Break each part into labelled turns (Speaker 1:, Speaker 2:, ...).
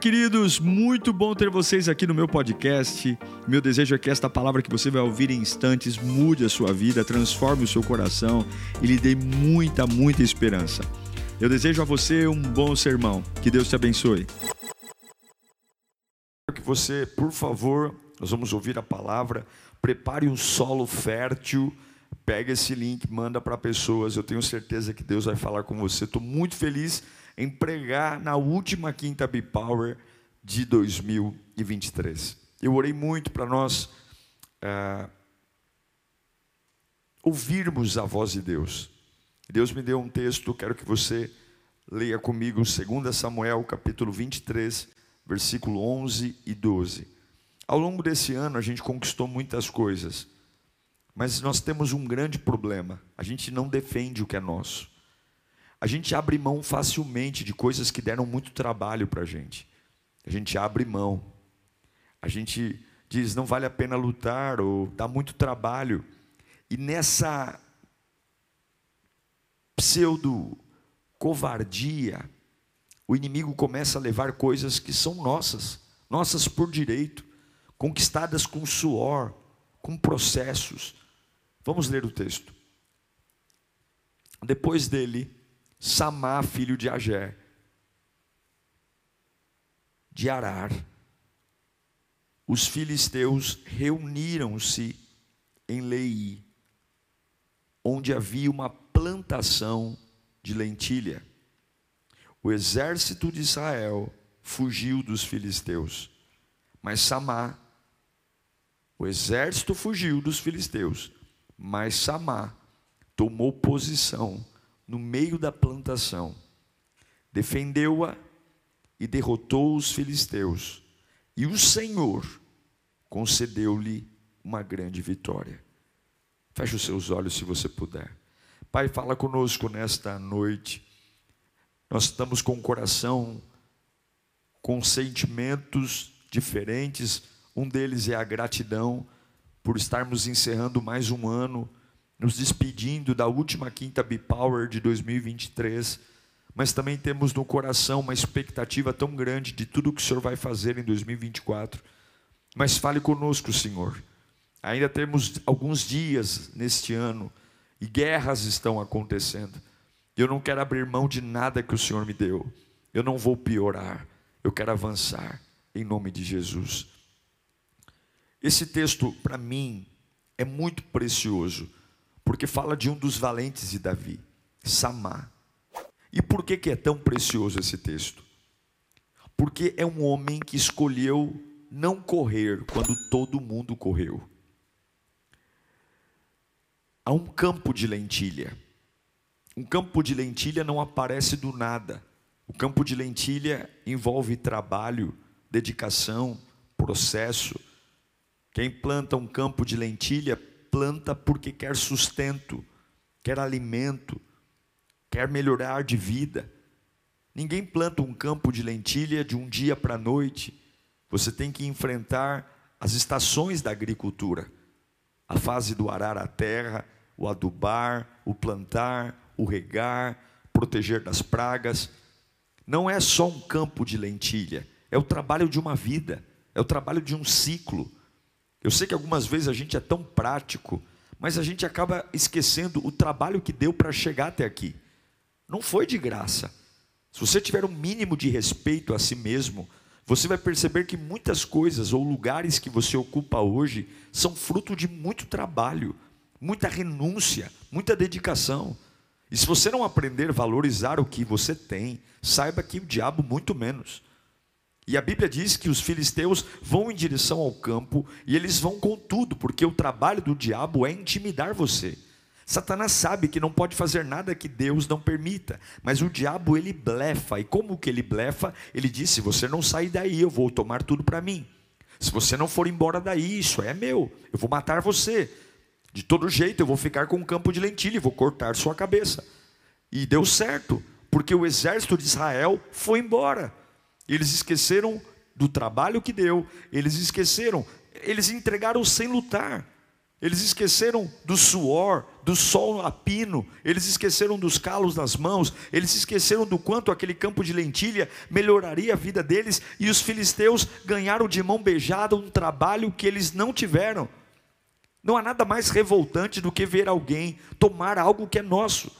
Speaker 1: Queridos, muito bom ter vocês aqui no meu podcast. Meu desejo é que esta palavra que você vai ouvir em instantes mude a sua vida, transforme o seu coração e lhe dê muita, muita esperança. Eu desejo a você um bom sermão. Que Deus te abençoe.
Speaker 2: Que você, por favor, nós vamos ouvir a palavra. Prepare um solo fértil. Pega esse link, manda para pessoas. Eu tenho certeza que Deus vai falar com você. Estou muito feliz em pregar na última quinta Bipower de 2023. Eu orei muito para nós é, ouvirmos a voz de Deus. Deus me deu um texto, quero que você leia comigo 2 Samuel, capítulo 23, versículo 11 e 12. Ao longo desse ano a gente conquistou muitas coisas, mas nós temos um grande problema: a gente não defende o que é nosso. A gente abre mão facilmente de coisas que deram muito trabalho para a gente. A gente abre mão. A gente diz, não vale a pena lutar, ou dá muito trabalho. E nessa pseudo covardia, o inimigo começa a levar coisas que são nossas, nossas por direito, conquistadas com suor, com processos. Vamos ler o texto. Depois dele, Samá, filho de Agé, de Arar, os filisteus reuniram-se em Lei, onde havia uma plantação de lentilha. O exército de Israel fugiu dos filisteus, mas Samá, o exército fugiu dos filisteus, mas Samá tomou posição no meio da plantação, defendeu-a e derrotou os filisteus, e o Senhor concedeu-lhe uma grande vitória. Feche os seus olhos se você puder. Pai, fala conosco nesta noite. Nós estamos com o coração com sentimentos diferentes. Um deles é a gratidão por estarmos encerrando mais um ano nos despedindo da última quinta Bipower de 2023, mas também temos no coração uma expectativa tão grande de tudo que o Senhor vai fazer em 2024. Mas fale conosco, Senhor. Ainda temos alguns dias neste ano e guerras estão acontecendo. Eu não quero abrir mão de nada que o Senhor me deu. Eu não vou piorar. Eu quero avançar em nome de Jesus. Esse texto, para mim, é muito precioso porque fala de um dos valentes de Davi, Samá. E por que, que é tão precioso esse texto? Porque é um homem que escolheu não correr quando todo mundo correu. Há um campo de lentilha. Um campo de lentilha não aparece do nada. O campo de lentilha envolve trabalho, dedicação, processo. Quem planta um campo de lentilha planta porque quer sustento, quer alimento, quer melhorar de vida. Ninguém planta um campo de lentilha de um dia para a noite. Você tem que enfrentar as estações da agricultura, a fase do arar a terra, o adubar, o plantar, o regar, proteger das pragas. Não é só um campo de lentilha, é o trabalho de uma vida, é o trabalho de um ciclo. Eu sei que algumas vezes a gente é tão prático, mas a gente acaba esquecendo o trabalho que deu para chegar até aqui. Não foi de graça. Se você tiver um mínimo de respeito a si mesmo, você vai perceber que muitas coisas ou lugares que você ocupa hoje são fruto de muito trabalho, muita renúncia, muita dedicação. E se você não aprender a valorizar o que você tem, saiba que o diabo muito menos. E a Bíblia diz que os filisteus vão em direção ao campo e eles vão com tudo, porque o trabalho do diabo é intimidar você. Satanás sabe que não pode fazer nada que Deus não permita, mas o diabo ele blefa, e como que ele blefa? Ele diz: se você não sair daí, eu vou tomar tudo para mim. Se você não for embora daí, isso é meu, eu vou matar você. De todo jeito, eu vou ficar com um campo de lentilha e vou cortar sua cabeça. E deu certo, porque o exército de Israel foi embora. Eles esqueceram do trabalho que deu, eles esqueceram, eles entregaram sem lutar. eles esqueceram do suor, do sol a pino, eles esqueceram dos calos nas mãos, eles esqueceram do quanto aquele campo de lentilha melhoraria a vida deles, e os filisteus ganharam de mão beijada um trabalho que eles não tiveram. Não há nada mais revoltante do que ver alguém tomar algo que é nosso.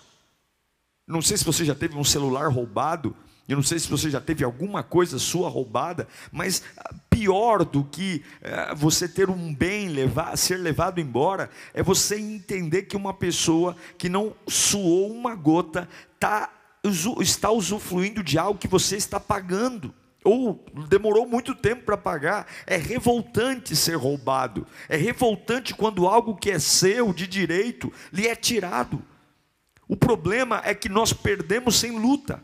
Speaker 2: Não sei se você já teve um celular roubado, eu não sei se você já teve alguma coisa sua roubada, mas pior do que é, você ter um bem levar, ser levado embora, é você entender que uma pessoa que não suou uma gota tá, está usufruindo de algo que você está pagando ou demorou muito tempo para pagar. É revoltante ser roubado. É revoltante quando algo que é seu, de direito, lhe é tirado. O problema é que nós perdemos sem luta.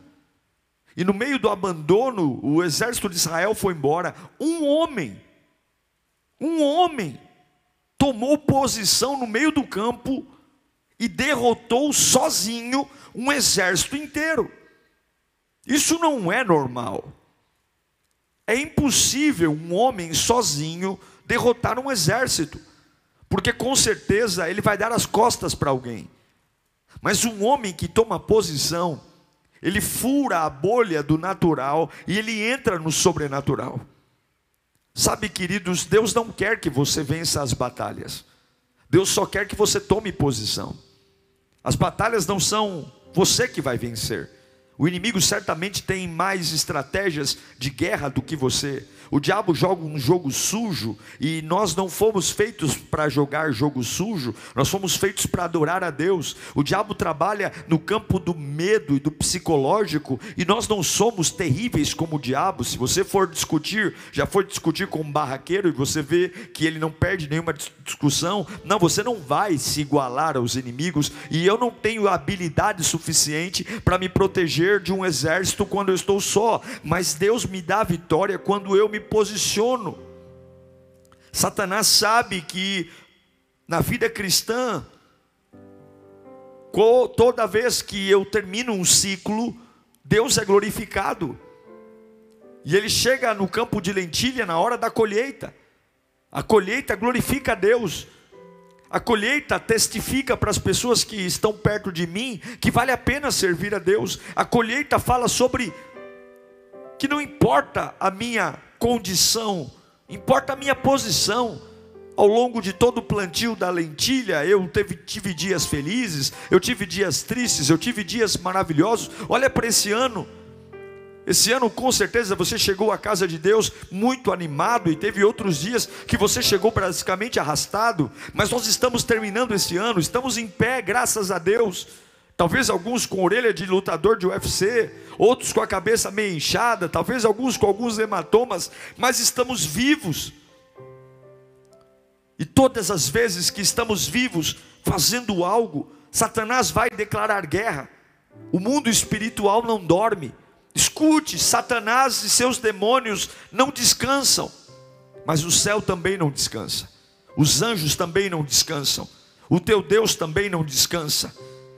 Speaker 2: E no meio do abandono, o exército de Israel foi embora. Um homem, um homem, tomou posição no meio do campo e derrotou sozinho um exército inteiro. Isso não é normal. É impossível um homem sozinho derrotar um exército, porque com certeza ele vai dar as costas para alguém. Mas um homem que toma posição, ele fura a bolha do natural e ele entra no sobrenatural. Sabe, queridos, Deus não quer que você vença as batalhas. Deus só quer que você tome posição. As batalhas não são você que vai vencer. O inimigo certamente tem mais estratégias de guerra do que você. O diabo joga um jogo sujo e nós não fomos feitos para jogar jogo sujo, nós fomos feitos para adorar a Deus. O diabo trabalha no campo do medo e do psicológico e nós não somos terríveis como o diabo. Se você for discutir, já foi discutir com um barraqueiro e você vê que ele não perde nenhuma discussão, não, você não vai se igualar aos inimigos e eu não tenho habilidade suficiente para me proteger de um exército quando eu estou só, mas Deus me dá vitória quando eu me posiciono. Satanás sabe que na vida cristã, toda vez que eu termino um ciclo, Deus é glorificado. E ele chega no campo de lentilha na hora da colheita. A colheita glorifica a Deus. A colheita testifica para as pessoas que estão perto de mim que vale a pena servir a Deus. A colheita fala sobre que não importa a minha condição, importa a minha posição. Ao longo de todo o plantio da lentilha, eu teve, tive dias felizes, eu tive dias tristes, eu tive dias maravilhosos. Olha para esse ano. Esse ano, com certeza, você chegou à casa de Deus muito animado e teve outros dias que você chegou basicamente arrastado, mas nós estamos terminando esse ano, estamos em pé, graças a Deus. Talvez alguns com orelha de lutador de UFC, outros com a cabeça meio inchada, talvez alguns com alguns hematomas, mas estamos vivos. E todas as vezes que estamos vivos, fazendo algo, Satanás vai declarar guerra. O mundo espiritual não dorme. Escute, Satanás e seus demônios não descansam, mas o céu também não descansa. Os anjos também não descansam. O teu Deus também não descansa.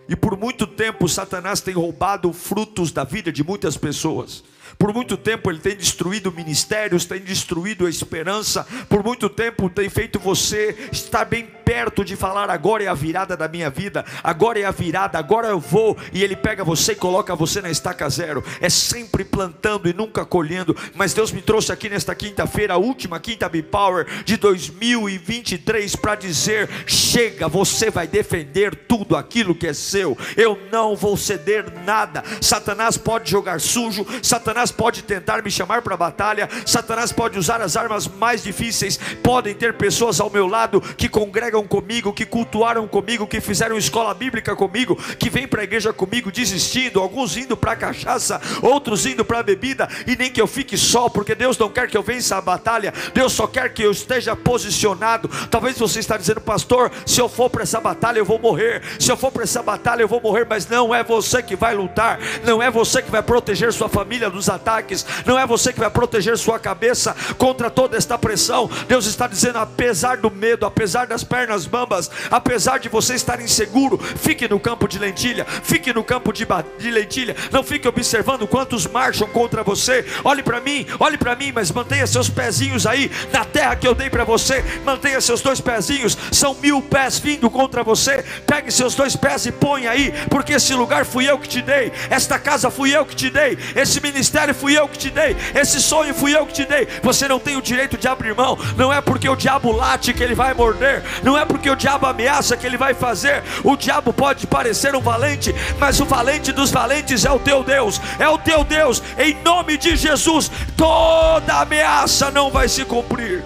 Speaker 2: E por muito tempo Satanás tem roubado frutos da vida de muitas pessoas. Por muito tempo ele tem destruído ministérios, tem destruído a esperança. Por muito tempo tem feito você estar bem perto de falar: agora é a virada da minha vida, agora é a virada, agora eu vou. E ele pega você e coloca você na estaca zero. É sempre plantando e nunca colhendo. Mas Deus me trouxe aqui nesta quinta-feira, a última quinta B Power de 2023, para dizer: chega, você vai defender tudo aquilo que é seu. Eu não vou ceder nada. Satanás pode jogar sujo, Satanás pode tentar me chamar para a batalha, Satanás pode usar as armas mais difíceis, podem ter pessoas ao meu lado que congregam comigo, que cultuaram comigo, que fizeram escola bíblica comigo, que vêm para a igreja comigo desistindo, alguns indo para a cachaça, outros indo para a bebida, e nem que eu fique só, porque Deus não quer que eu vença a batalha, Deus só quer que eu esteja posicionado. Talvez você está dizendo, pastor, se eu for para essa batalha eu vou morrer, se eu for para essa batalha eu vou morrer, mas não é você que vai lutar, não é você que vai proteger sua família dos ataques, não é você que vai proteger sua cabeça contra toda esta pressão. Deus está dizendo: apesar do medo, apesar das pernas bambas, apesar de você estar inseguro, fique no campo de lentilha, fique no campo de, de lentilha, não fique observando quantos marcham contra você. Olhe para mim, olhe para mim, mas mantenha seus pezinhos aí na terra que eu dei para você, mantenha seus dois pezinhos, são mil pés vindo contra você. Pegue seus dois pés e põe aí, porque esse lugar fui eu que te dei, esta casa fui eu que te dei, esse ministério fui eu que te dei, esse sonho fui eu que te dei. Você não tem o direito de abrir mão, não é porque o diabo late que ele vai morder, não é porque o diabo ameaça que ele vai fazer. O diabo pode parecer um valente, mas o valente dos valentes é o teu Deus, é o teu Deus, em nome de Jesus. Toda ameaça não vai se cumprir,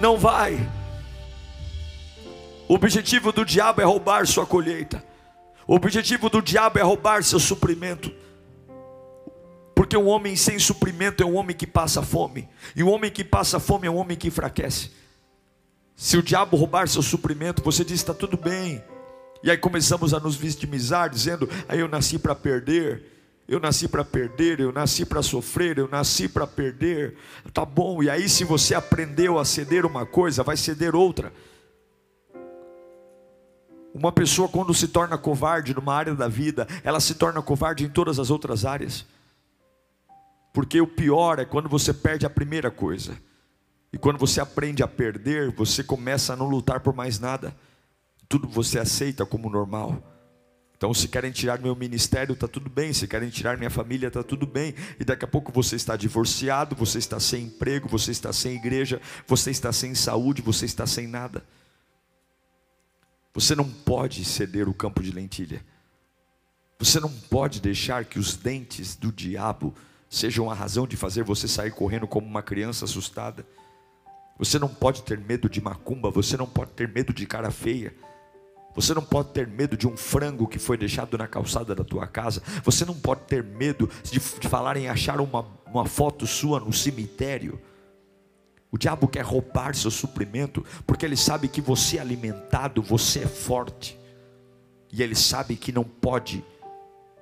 Speaker 2: não vai. O objetivo do diabo é roubar sua colheita. O objetivo do diabo é roubar seu suprimento. Porque um homem sem suprimento é um homem que passa fome. E um homem que passa fome é um homem que enfraquece. Se o diabo roubar seu suprimento, você diz: está tudo bem. E aí começamos a nos vitimizar, dizendo: aí eu nasci para perder. Eu nasci para perder, eu nasci para sofrer, eu nasci para perder. Tá bom, e aí se você aprendeu a ceder uma coisa, vai ceder outra. Uma pessoa, quando se torna covarde numa área da vida, ela se torna covarde em todas as outras áreas. Porque o pior é quando você perde a primeira coisa. E quando você aprende a perder, você começa a não lutar por mais nada. Tudo você aceita como normal. Então, se querem tirar meu ministério, está tudo bem. Se querem tirar minha família, está tudo bem. E daqui a pouco você está divorciado, você está sem emprego, você está sem igreja, você está sem saúde, você está sem nada. Você não pode ceder o campo de lentilha. Você não pode deixar que os dentes do diabo sejam a razão de fazer você sair correndo como uma criança assustada. Você não pode ter medo de macumba, você não pode ter medo de cara feia. Você não pode ter medo de um frango que foi deixado na calçada da tua casa. Você não pode ter medo de, falar em achar uma, uma foto sua no cemitério. O diabo quer roubar seu suprimento, porque ele sabe que você é alimentado, você é forte. E ele sabe que não pode,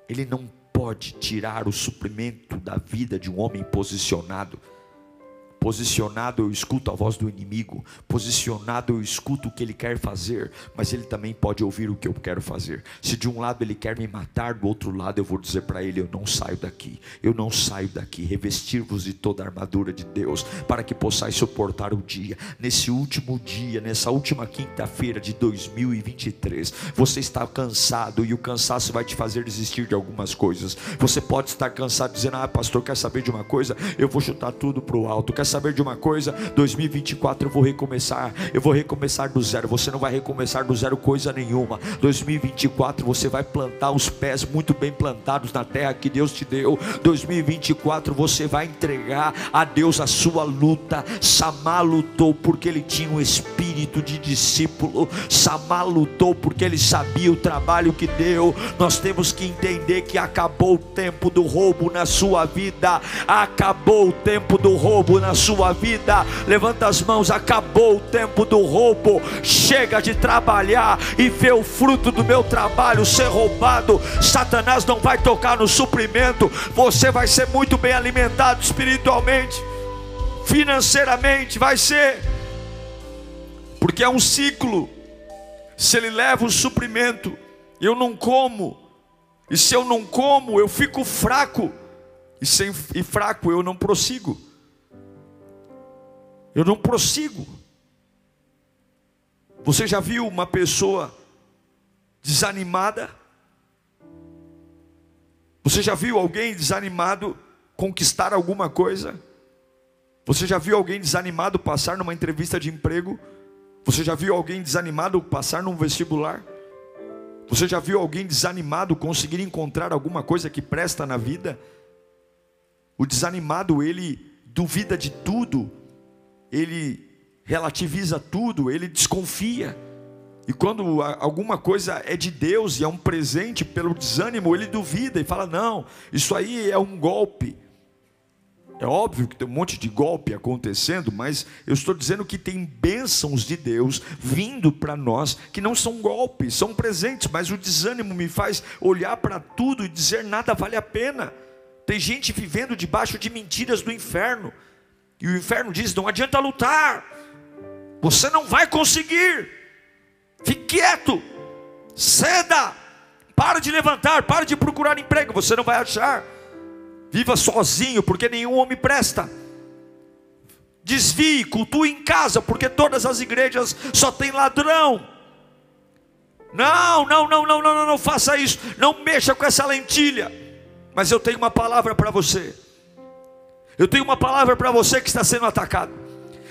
Speaker 2: ele não pode tirar o suprimento da vida de um homem posicionado. Posicionado eu escuto a voz do inimigo, posicionado eu escuto o que ele quer fazer, mas ele também pode ouvir o que eu quero fazer. Se de um lado ele quer me matar, do outro lado eu vou dizer para ele: Eu não saio daqui, eu não saio daqui. Revestir-vos de toda a armadura de Deus, para que possais suportar o dia. Nesse último dia, nessa última quinta-feira de 2023, você está cansado e o cansaço vai te fazer desistir de algumas coisas. Você pode estar cansado dizendo: Ah, pastor, quer saber de uma coisa? Eu vou chutar tudo para o alto. Quer saber de uma coisa? 2024 eu vou recomeçar. Eu vou recomeçar do zero. Você não vai recomeçar do zero coisa nenhuma. 2024 você vai plantar os pés muito bem plantados na terra que Deus te deu. 2024 você vai entregar a Deus a sua luta. Samá lutou porque ele tinha um espírito de discípulo. Samá lutou porque ele sabia o trabalho que deu. Nós temos que entender que acabou o tempo do roubo na sua vida. Acabou o tempo do roubo na vida. Levanta as mãos, acabou o tempo do roubo. Chega de trabalhar e ver o fruto do meu trabalho ser roubado. Satanás não vai tocar no suprimento. Você vai ser muito bem alimentado espiritualmente, financeiramente, vai ser. Porque é um ciclo. Se ele leva o suprimento, eu não como. E se eu não como, eu fico fraco. E, sem, e fraco eu não prossigo eu não prossigo. Você já viu uma pessoa desanimada? Você já viu alguém desanimado conquistar alguma coisa? Você já viu alguém desanimado passar numa entrevista de emprego? Você já viu alguém desanimado passar num vestibular? Você já viu alguém desanimado conseguir encontrar alguma coisa que presta na vida? O desanimado, ele duvida de tudo, ele relativiza tudo, ele desconfia. E quando alguma coisa é de Deus e é um presente pelo desânimo, ele duvida e fala: não, isso aí é um golpe. É óbvio que tem um monte de golpe acontecendo, mas eu estou dizendo que tem bênçãos de Deus vindo para nós que não são golpes, são presentes, mas o desânimo me faz olhar para tudo e dizer nada vale a pena. Tem gente vivendo debaixo de mentiras do inferno. E o inferno diz: não adianta lutar, você não vai conseguir. Fique quieto, ceda, para de levantar, para de procurar emprego, você não vai achar. Viva sozinho, porque nenhum homem presta. Desvie, cultue em casa, porque todas as igrejas só tem ladrão. Não, não, não, não, não, não, não faça isso. Não mexa com essa lentilha. Mas eu tenho uma palavra para você. Eu tenho uma palavra para você que está sendo atacado.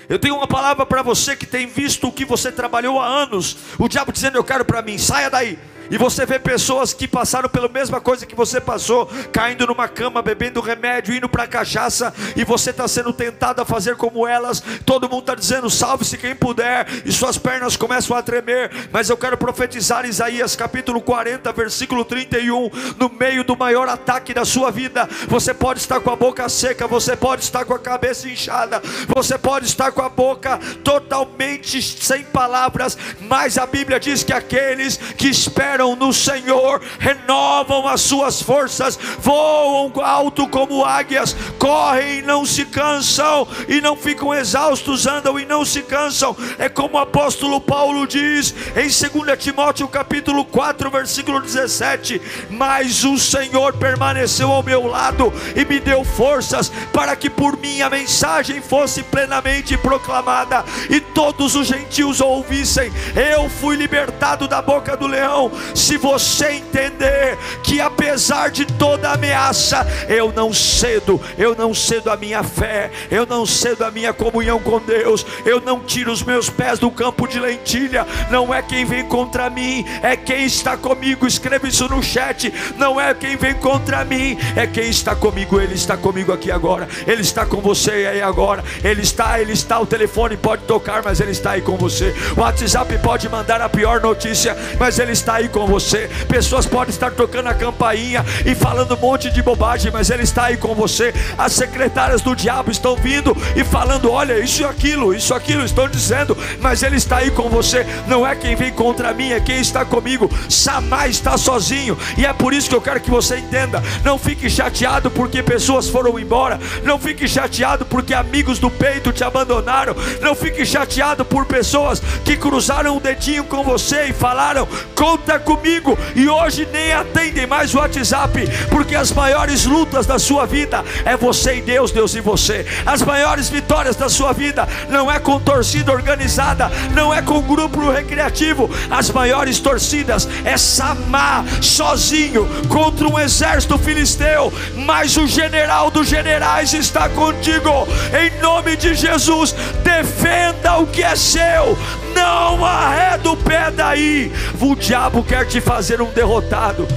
Speaker 2: Eu tenho uma palavra para você que tem visto o que você trabalhou há anos. O diabo dizendo: Eu quero para mim, saia daí. E você vê pessoas que passaram pela mesma coisa que você passou, caindo numa cama, bebendo remédio, indo para cachaça, e você está sendo tentado a fazer como elas. Todo mundo está dizendo: salve-se quem puder, e suas pernas começam a tremer. Mas eu quero profetizar Isaías capítulo 40, versículo 31. No meio do maior ataque da sua vida, você pode estar com a boca seca, você pode estar com a cabeça inchada, você pode estar com a boca totalmente sem palavras, mas a Bíblia diz que aqueles que esperam esperam no Senhor renovam as suas forças, voam alto como águias, correm e não se cansam, e não ficam exaustos, andam e não se cansam. É como o apóstolo Paulo diz em 2 Timóteo capítulo 4, versículo 17: Mas o Senhor permaneceu ao meu lado e me deu forças para que por mim a mensagem fosse plenamente proclamada e todos os gentios ouvissem. Eu fui libertado da boca do leão, se você entender que apesar de toda ameaça, eu não cedo, eu não cedo a minha fé, eu não cedo a minha comunhão com Deus, eu não tiro os meus pés do campo de lentilha, não é quem vem contra mim, é quem está comigo. Escreva isso no chat. Não é quem vem contra mim, é quem está comigo. Ele está comigo aqui agora, ele está com você aí agora. Ele está, ele está. O telefone pode tocar, mas ele está aí com você. O WhatsApp pode mandar a pior notícia, mas ele está aí com você. Pessoas podem estar tocando a campainha e falando um monte de bobagem, mas Ele está aí com você. As secretárias do diabo estão vindo e falando: olha, isso e aquilo, isso e aquilo, estão dizendo, mas Ele está aí com você. Não é quem vem contra mim, é quem está comigo. Samar está sozinho, e é por isso que eu quero que você entenda. Não fique chateado porque pessoas foram embora, não fique chateado porque amigos do peito te abandonaram, não fique chateado por pessoas que cruzaram o dedinho com você e falaram: conta comigo e hoje nem atendem mais o WhatsApp, porque as maiores lutas da sua vida é você e Deus, Deus e você. As maiores vitórias da sua vida não é com torcida organizada, não é com grupo recreativo. As maiores torcidas é Samar sozinho contra um exército filisteu, mas o general dos generais está contigo. Em nome de Jesus, defenda o que é seu. Não arreda o pé daí. O diabo quer te fazer um derrotado.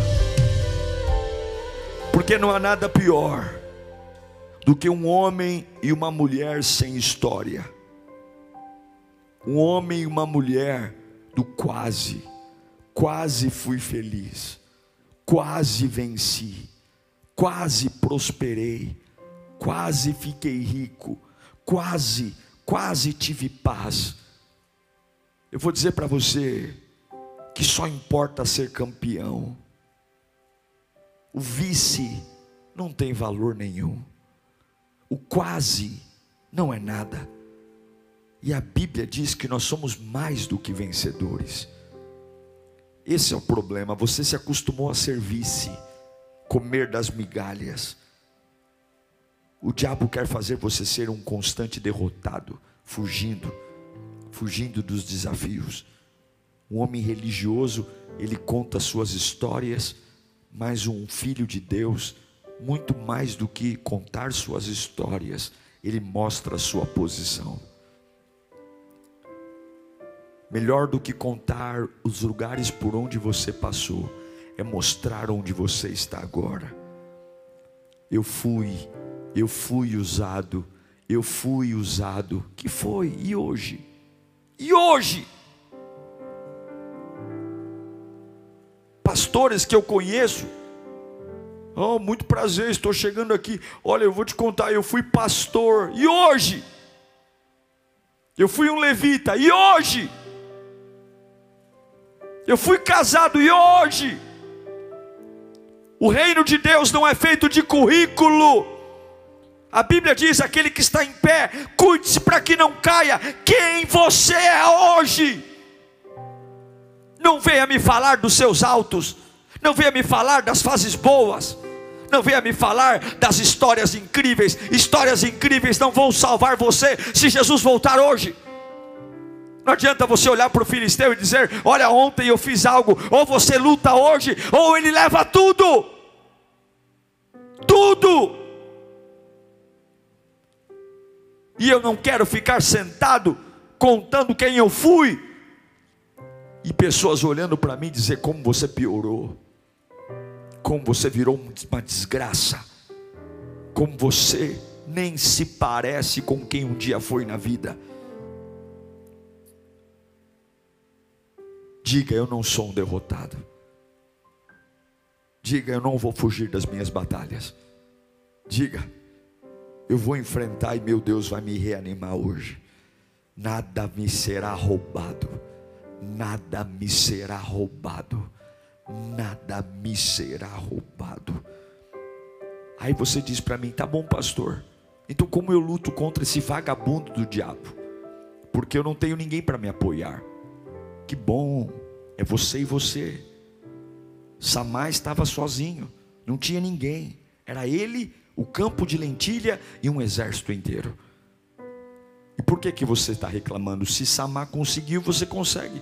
Speaker 2: Porque não há nada pior do que um homem e uma mulher sem história. Um homem e uma mulher do quase. Quase fui feliz. Quase venci. Quase prosperei. Quase fiquei rico. Quase, quase tive paz eu vou dizer para você que só importa ser campeão. O vice não tem valor nenhum. O quase não é nada. E a Bíblia diz que nós somos mais do que vencedores. Esse é o problema. Você se acostumou a ser vice, comer das migalhas. O diabo quer fazer você ser um constante derrotado, fugindo fugindo dos desafios. Um homem religioso, ele conta suas histórias, mas um filho de Deus, muito mais do que contar suas histórias, ele mostra a sua posição. Melhor do que contar os lugares por onde você passou, é mostrar onde você está agora. Eu fui, eu fui usado, eu fui usado. Que foi? E hoje? E hoje, pastores que eu conheço, oh, muito prazer, estou chegando aqui. Olha, eu vou te contar, eu fui pastor, e hoje? Eu fui um levita, e hoje? Eu fui casado, e hoje? O reino de Deus não é feito de currículo. A Bíblia diz: aquele que está em pé, cuide-se para que não caia. Quem você é hoje? Não venha me falar dos seus altos, não venha me falar das fases boas, não venha me falar das histórias incríveis. Histórias incríveis não vão salvar você se Jesus voltar hoje. Não adianta você olhar para o filisteu e dizer: Olha, ontem eu fiz algo. Ou você luta hoje, ou ele leva tudo. Tudo. E eu não quero ficar sentado contando quem eu fui. E pessoas olhando para mim dizer como você piorou. Como você virou uma desgraça. Como você nem se parece com quem um dia foi na vida. Diga: Eu não sou um derrotado. Diga: Eu não vou fugir das minhas batalhas. Diga: Eu vou enfrentar e meu Deus vai me reanimar hoje. Nada me será roubado. Nada me será roubado. Nada me será roubado. Aí você diz para mim: Tá bom, pastor. Então, como eu luto contra esse vagabundo do diabo? Porque eu não tenho ninguém para me apoiar. Que bom, é você e você. Samar estava sozinho, não tinha ninguém. Era ele, o campo de lentilha e um exército inteiro. E por que que você está reclamando? Se Samar conseguiu, você consegue.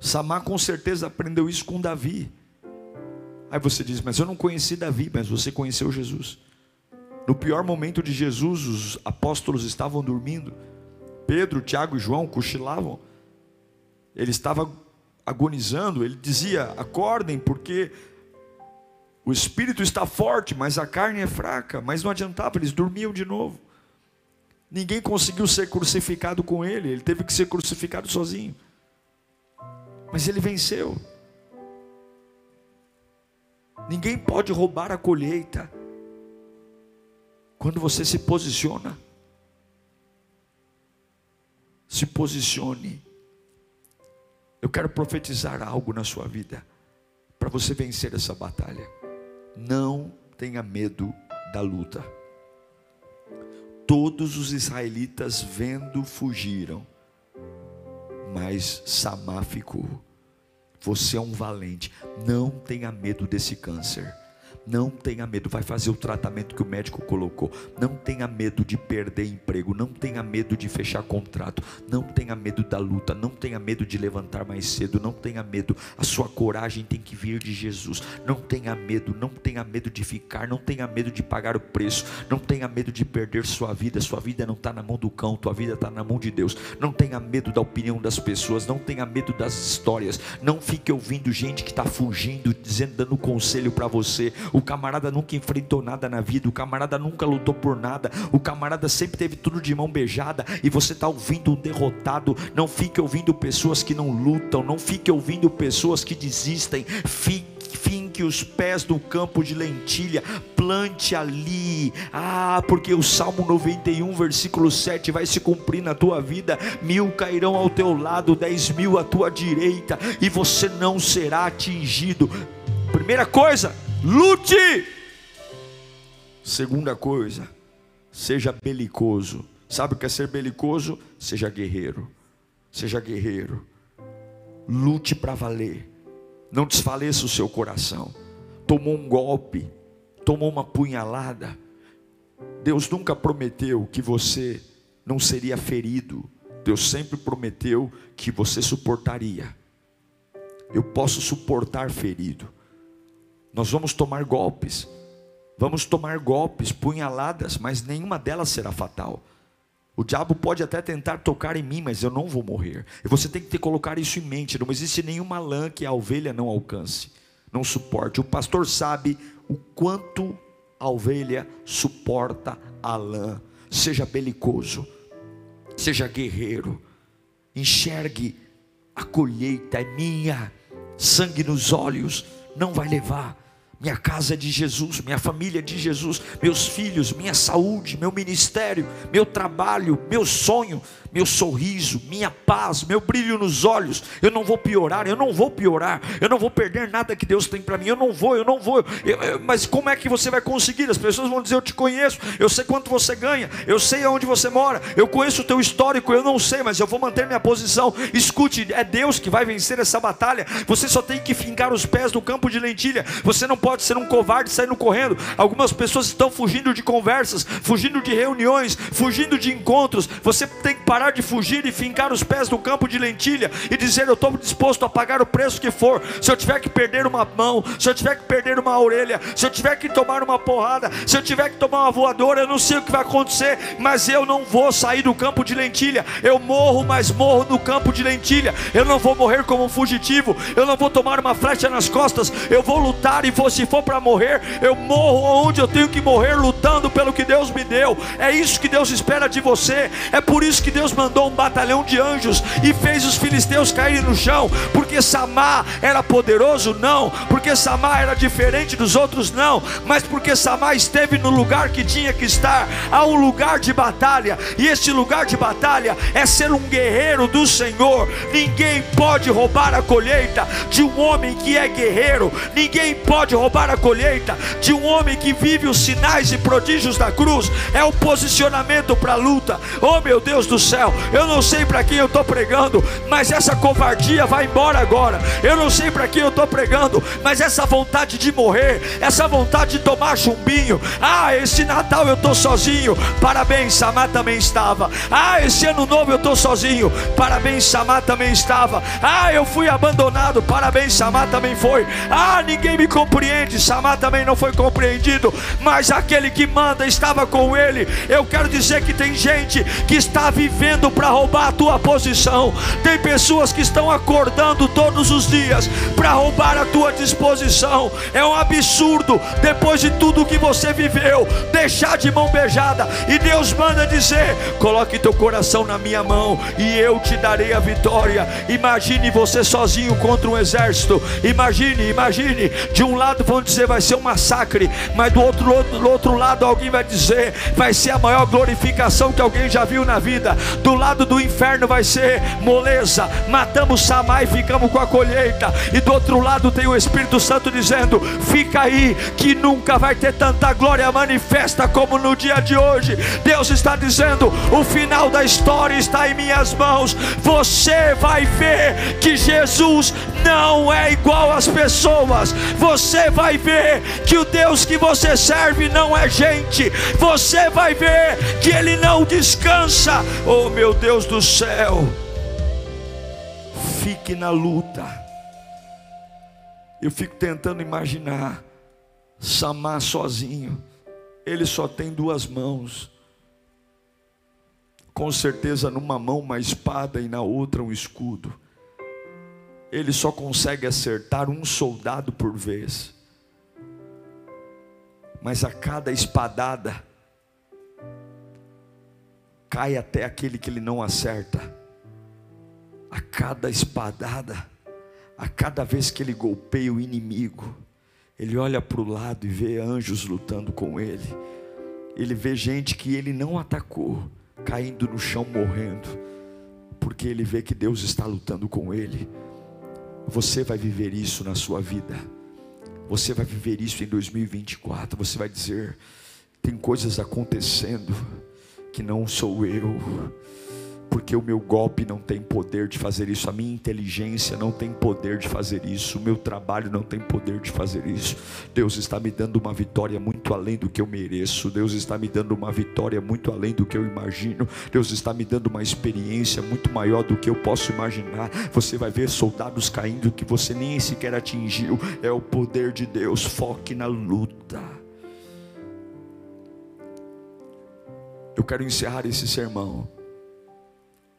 Speaker 2: Samar com certeza aprendeu isso com Davi. Aí você diz, mas eu não conheci Davi, mas você conheceu Jesus. No pior momento de Jesus, os apóstolos estavam dormindo. Pedro, Tiago e João cochilavam. Ele estava agonizando, ele dizia: acordem, porque o espírito está forte, mas a carne é fraca. Mas não adiantava, eles dormiam de novo. Ninguém conseguiu ser crucificado com ele, ele teve que ser crucificado sozinho. Mas ele venceu. Ninguém pode roubar a colheita. Quando você se posiciona, se posicione. Eu quero profetizar algo na sua vida para você vencer essa batalha. Não tenha medo da luta. Todos os israelitas vendo fugiram, mas Samá ficou. Você é um valente. Não tenha medo desse câncer. Não tenha medo, vai fazer o tratamento que o médico colocou. Não tenha medo de perder emprego, não tenha medo de fechar contrato, não tenha medo da luta, não tenha medo de levantar mais cedo, não tenha medo. A sua coragem tem que vir de Jesus. Não tenha medo, não tenha medo de ficar, não tenha medo de pagar o preço, não tenha medo de perder sua vida. Sua vida não está na mão do cão, tua vida está na mão de Deus. Não tenha medo da opinião das pessoas, não tenha medo das histórias. Não fique ouvindo gente que está fugindo, dizendo, dando conselho para você o camarada nunca enfrentou nada na vida, o camarada nunca lutou por nada, o camarada sempre teve tudo de mão beijada, e você está ouvindo um derrotado. Não fique ouvindo pessoas que não lutam, não fique ouvindo pessoas que desistem, fique finque os pés no campo de lentilha, plante ali. Ah, porque o Salmo 91, versículo 7 vai se cumprir na tua vida. Mil cairão ao teu lado, dez mil à tua direita, e você não será atingido. Primeira coisa, lute. Segunda coisa, seja belicoso. Sabe o que é ser belicoso? Seja guerreiro. Seja guerreiro. Lute para valer. Não desfaleça o seu coração. Tomou um golpe, tomou uma punhalada. Deus nunca prometeu que você não seria ferido. Deus sempre prometeu que você suportaria. Eu posso suportar ferido. Nós vamos tomar golpes, vamos tomar golpes, punhaladas, mas nenhuma delas será fatal. O diabo pode até tentar tocar em mim, mas eu não vou morrer. E você tem que ter, colocar isso em mente. Não existe nenhuma lã que a ovelha não alcance, não suporte. O pastor sabe o quanto a ovelha suporta a lã. Seja belicoso, seja guerreiro, enxergue a colheita é minha, sangue nos olhos, não vai levar minha casa é de Jesus, minha família é de Jesus, meus filhos, minha saúde, meu ministério, meu trabalho, meu sonho, meu sorriso, minha paz, meu brilho nos olhos. Eu não vou piorar, eu não vou piorar, eu não vou perder nada que Deus tem para mim. Eu não vou, eu não vou. Eu, eu, mas como é que você vai conseguir? As pessoas vão dizer: Eu te conheço, eu sei quanto você ganha, eu sei aonde você mora, eu conheço o teu histórico, eu não sei, mas eu vou manter minha posição. Escute, é Deus que vai vencer essa batalha. Você só tem que fincar os pés no campo de lentilha. Você não pode ser um covarde saindo correndo. Algumas pessoas estão fugindo de conversas, fugindo de reuniões, fugindo de encontros. Você tem que parar parar de fugir e fincar os pés no campo de lentilha e dizer: Eu estou disposto a pagar o preço que for. Se eu tiver que perder uma mão, se eu tiver que perder uma orelha, se eu tiver que tomar uma porrada, se eu tiver que tomar uma voadora, eu não sei o que vai acontecer, mas eu não vou sair do campo de lentilha. Eu morro, mas morro no campo de lentilha. Eu não vou morrer como um fugitivo, eu não vou tomar uma flecha nas costas. Eu vou lutar e se for para morrer, eu morro onde eu tenho que morrer, lutando pelo que Deus me deu. É isso que Deus espera de você. É por isso que Deus mandou um batalhão de anjos e fez os filisteus caírem no chão, porque Samar era poderoso? Não, porque Samar era diferente dos outros? Não, mas porque Samar esteve no lugar que tinha que estar. Há um lugar de batalha, e este lugar de batalha é ser um guerreiro do Senhor. Ninguém pode roubar a colheita de um homem que é guerreiro, ninguém pode roubar a colheita de um homem que vive os sinais e prodígios da cruz. É o posicionamento para a luta. Oh meu Deus do céu céu. Eu não sei para quem eu estou pregando, mas essa covardia vai embora agora. Eu não sei para quem eu estou pregando, mas essa vontade de morrer, essa vontade de tomar chumbinho. Ah, esse Natal eu estou sozinho. Parabéns, Samar também estava. Ah, esse ano novo eu estou sozinho. Parabéns, Samar também estava. Ah, eu fui abandonado. Parabéns, Samar também foi. Ah, ninguém me compreende. Samar também não foi compreendido. Mas aquele que manda estava com ele. Eu quero dizer que tem gente que está vivendo vivendo para roubar a tua posição. Tem pessoas que estão acordando todos os dias para roubar a tua disposição. É um absurdo, depois de tudo que você viveu, deixar de mão beijada. E Deus manda dizer: coloque teu coração na minha mão e eu te darei a vitória. Imagine você sozinho contra um exército. Imagine, imagine. De um lado vão dizer vai ser um massacre, mas do outro, do outro lado alguém vai dizer vai ser a maior glorificação que alguém já viu na vida do lado do inferno vai ser moleza, matamos Samar e ficamos com a colheita, e do outro lado tem o Espírito Santo dizendo: fica aí, que nunca vai ter tanta glória manifesta como no dia de hoje. Deus está dizendo: o final da história está em minhas mãos. Você vai ver que Jesus não é igual às pessoas. Você vai ver que o Deus que você serve não é gente. Você vai ver que Ele não descansa. Oh meu Deus do céu, fique na luta. Eu fico tentando imaginar Samar sozinho. Ele só tem duas mãos. Com certeza, numa mão uma espada e na outra um escudo. Ele só consegue acertar um soldado por vez. Mas a cada espadada, cai até aquele que ele não acerta. A cada espadada, a cada vez que ele golpeia o inimigo, ele olha para o lado e vê anjos lutando com ele. Ele vê gente que ele não atacou, caindo no chão morrendo, porque ele vê que Deus está lutando com ele. Você vai viver isso na sua vida. Você vai viver isso em 2024. Você vai dizer: tem coisas acontecendo que não sou eu, porque o meu golpe não tem poder de fazer isso, a minha inteligência não tem poder de fazer isso, o meu trabalho não tem poder de fazer isso. Deus está me dando uma vitória muito além do que eu mereço, Deus está me dando uma vitória muito além do que eu imagino, Deus está me dando uma experiência muito maior do que eu posso imaginar. Você vai ver soldados caindo que você nem sequer atingiu, é o poder de Deus. Foque na luta. Eu quero encerrar esse sermão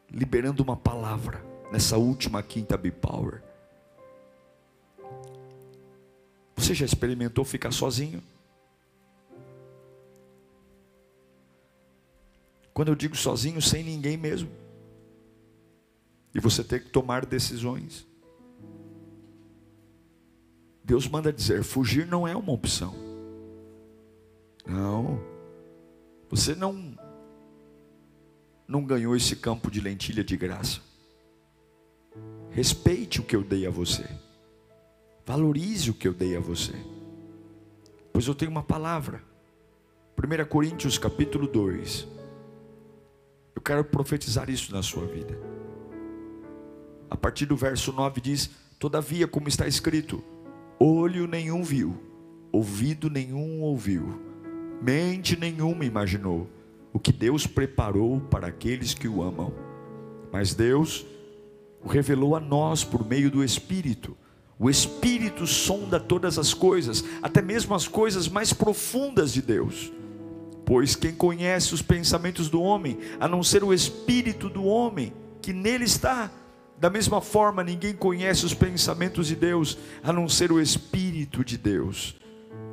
Speaker 2: liberando uma palavra nessa última quinta B-Power. Você já experimentou ficar sozinho? Quando eu digo sozinho, sem ninguém mesmo. E você tem que tomar decisões. Deus manda dizer: fugir não é uma opção. Não. Você não não ganhou esse campo de lentilha de graça. Respeite o que eu dei a você. Valorize o que eu dei a você. Pois eu tenho uma palavra. 1 Coríntios capítulo 2. Eu quero profetizar isso na sua vida. A partir do verso 9 diz: Todavia, como está escrito, olho nenhum viu, ouvido nenhum ouviu, mente nenhuma imaginou o que Deus preparou para aqueles que o amam. Mas Deus o revelou a nós por meio do Espírito. O Espírito sonda todas as coisas, até mesmo as coisas mais profundas de Deus. Pois quem conhece os pensamentos do homem, a não ser o Espírito do homem que nele está? Da mesma forma, ninguém conhece os pensamentos de Deus, a não ser o Espírito de Deus.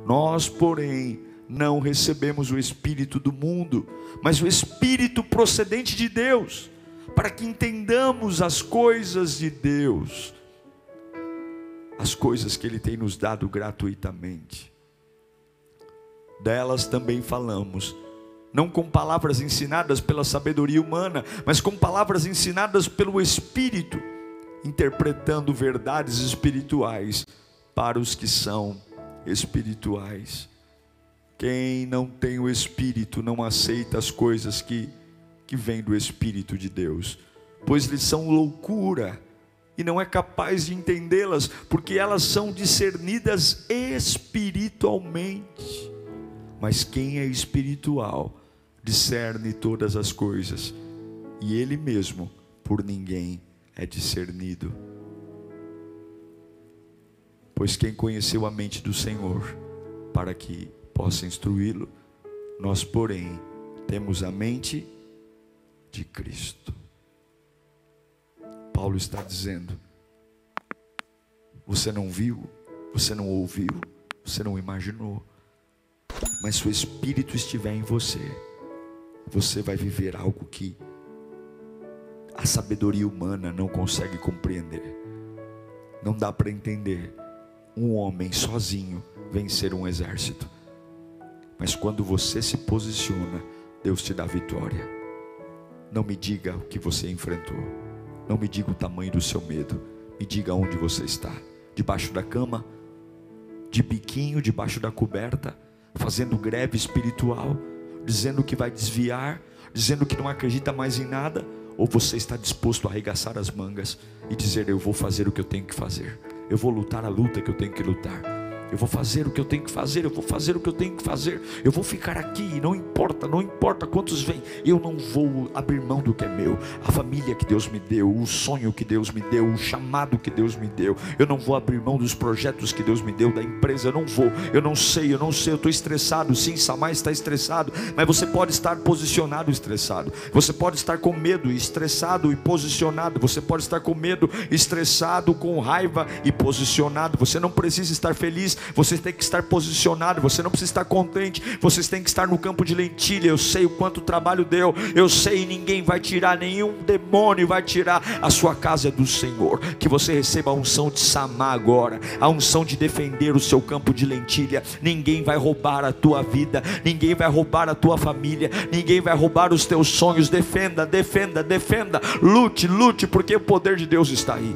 Speaker 2: Nós, porém, não recebemos o Espírito do mundo, mas o Espírito procedente de Deus, para que entendamos as coisas de Deus, as coisas que Ele tem nos dado gratuitamente. Delas também falamos, não com palavras ensinadas pela sabedoria humana, mas com palavras ensinadas pelo Espírito, interpretando verdades espirituais para os que são espirituais. Quem não tem o Espírito não aceita as coisas que, que vêm do Espírito de Deus, pois lhes são loucura e não é capaz de entendê-las, porque elas são discernidas espiritualmente. Mas quem é espiritual discerne todas as coisas, e ele mesmo por ninguém é discernido. Pois quem conheceu a mente do Senhor, para que possa instruí-lo. Nós, porém, temos a mente de Cristo. Paulo está dizendo: você não viu, você não ouviu, você não imaginou, mas se o Espírito estiver em você, você vai viver algo que a sabedoria humana não consegue compreender. Não dá para entender um homem sozinho vencer um exército. Mas quando você se posiciona, Deus te dá vitória. Não me diga o que você enfrentou. Não me diga o tamanho do seu medo. Me diga onde você está. Debaixo da cama, de biquinho, debaixo da coberta, fazendo greve espiritual, dizendo que vai desviar, dizendo que não acredita mais em nada, ou você está disposto a arregaçar as mangas e dizer: Eu vou fazer o que eu tenho que fazer, eu vou lutar a luta que eu tenho que lutar. Eu vou fazer o que eu tenho que fazer, eu vou fazer o que eu tenho que fazer. Eu vou ficar aqui, não importa, não importa quantos vêm. Eu não vou abrir mão do que é meu. A família que Deus me deu, o sonho que Deus me deu, o chamado que Deus me deu. Eu não vou abrir mão dos projetos que Deus me deu, da empresa. Eu não vou. Eu não sei, eu não sei. Eu estou estressado. Sim, Samar está estressado. Mas você pode estar posicionado estressado. Você pode estar com medo, estressado e posicionado. Você pode estar com medo, estressado, com raiva e posicionado. Você não precisa estar feliz você tem que estar posicionado, você não precisa estar contente, vocês têm que estar no campo de lentilha. Eu sei o quanto trabalho deu, eu sei, ninguém vai tirar, nenhum demônio vai tirar. A sua casa é do Senhor. Que você receba a unção de Samar agora, a unção de defender o seu campo de lentilha. Ninguém vai roubar a tua vida, ninguém vai roubar a tua família, ninguém vai roubar os teus sonhos. Defenda, defenda, defenda, lute, lute, porque o poder de Deus está aí.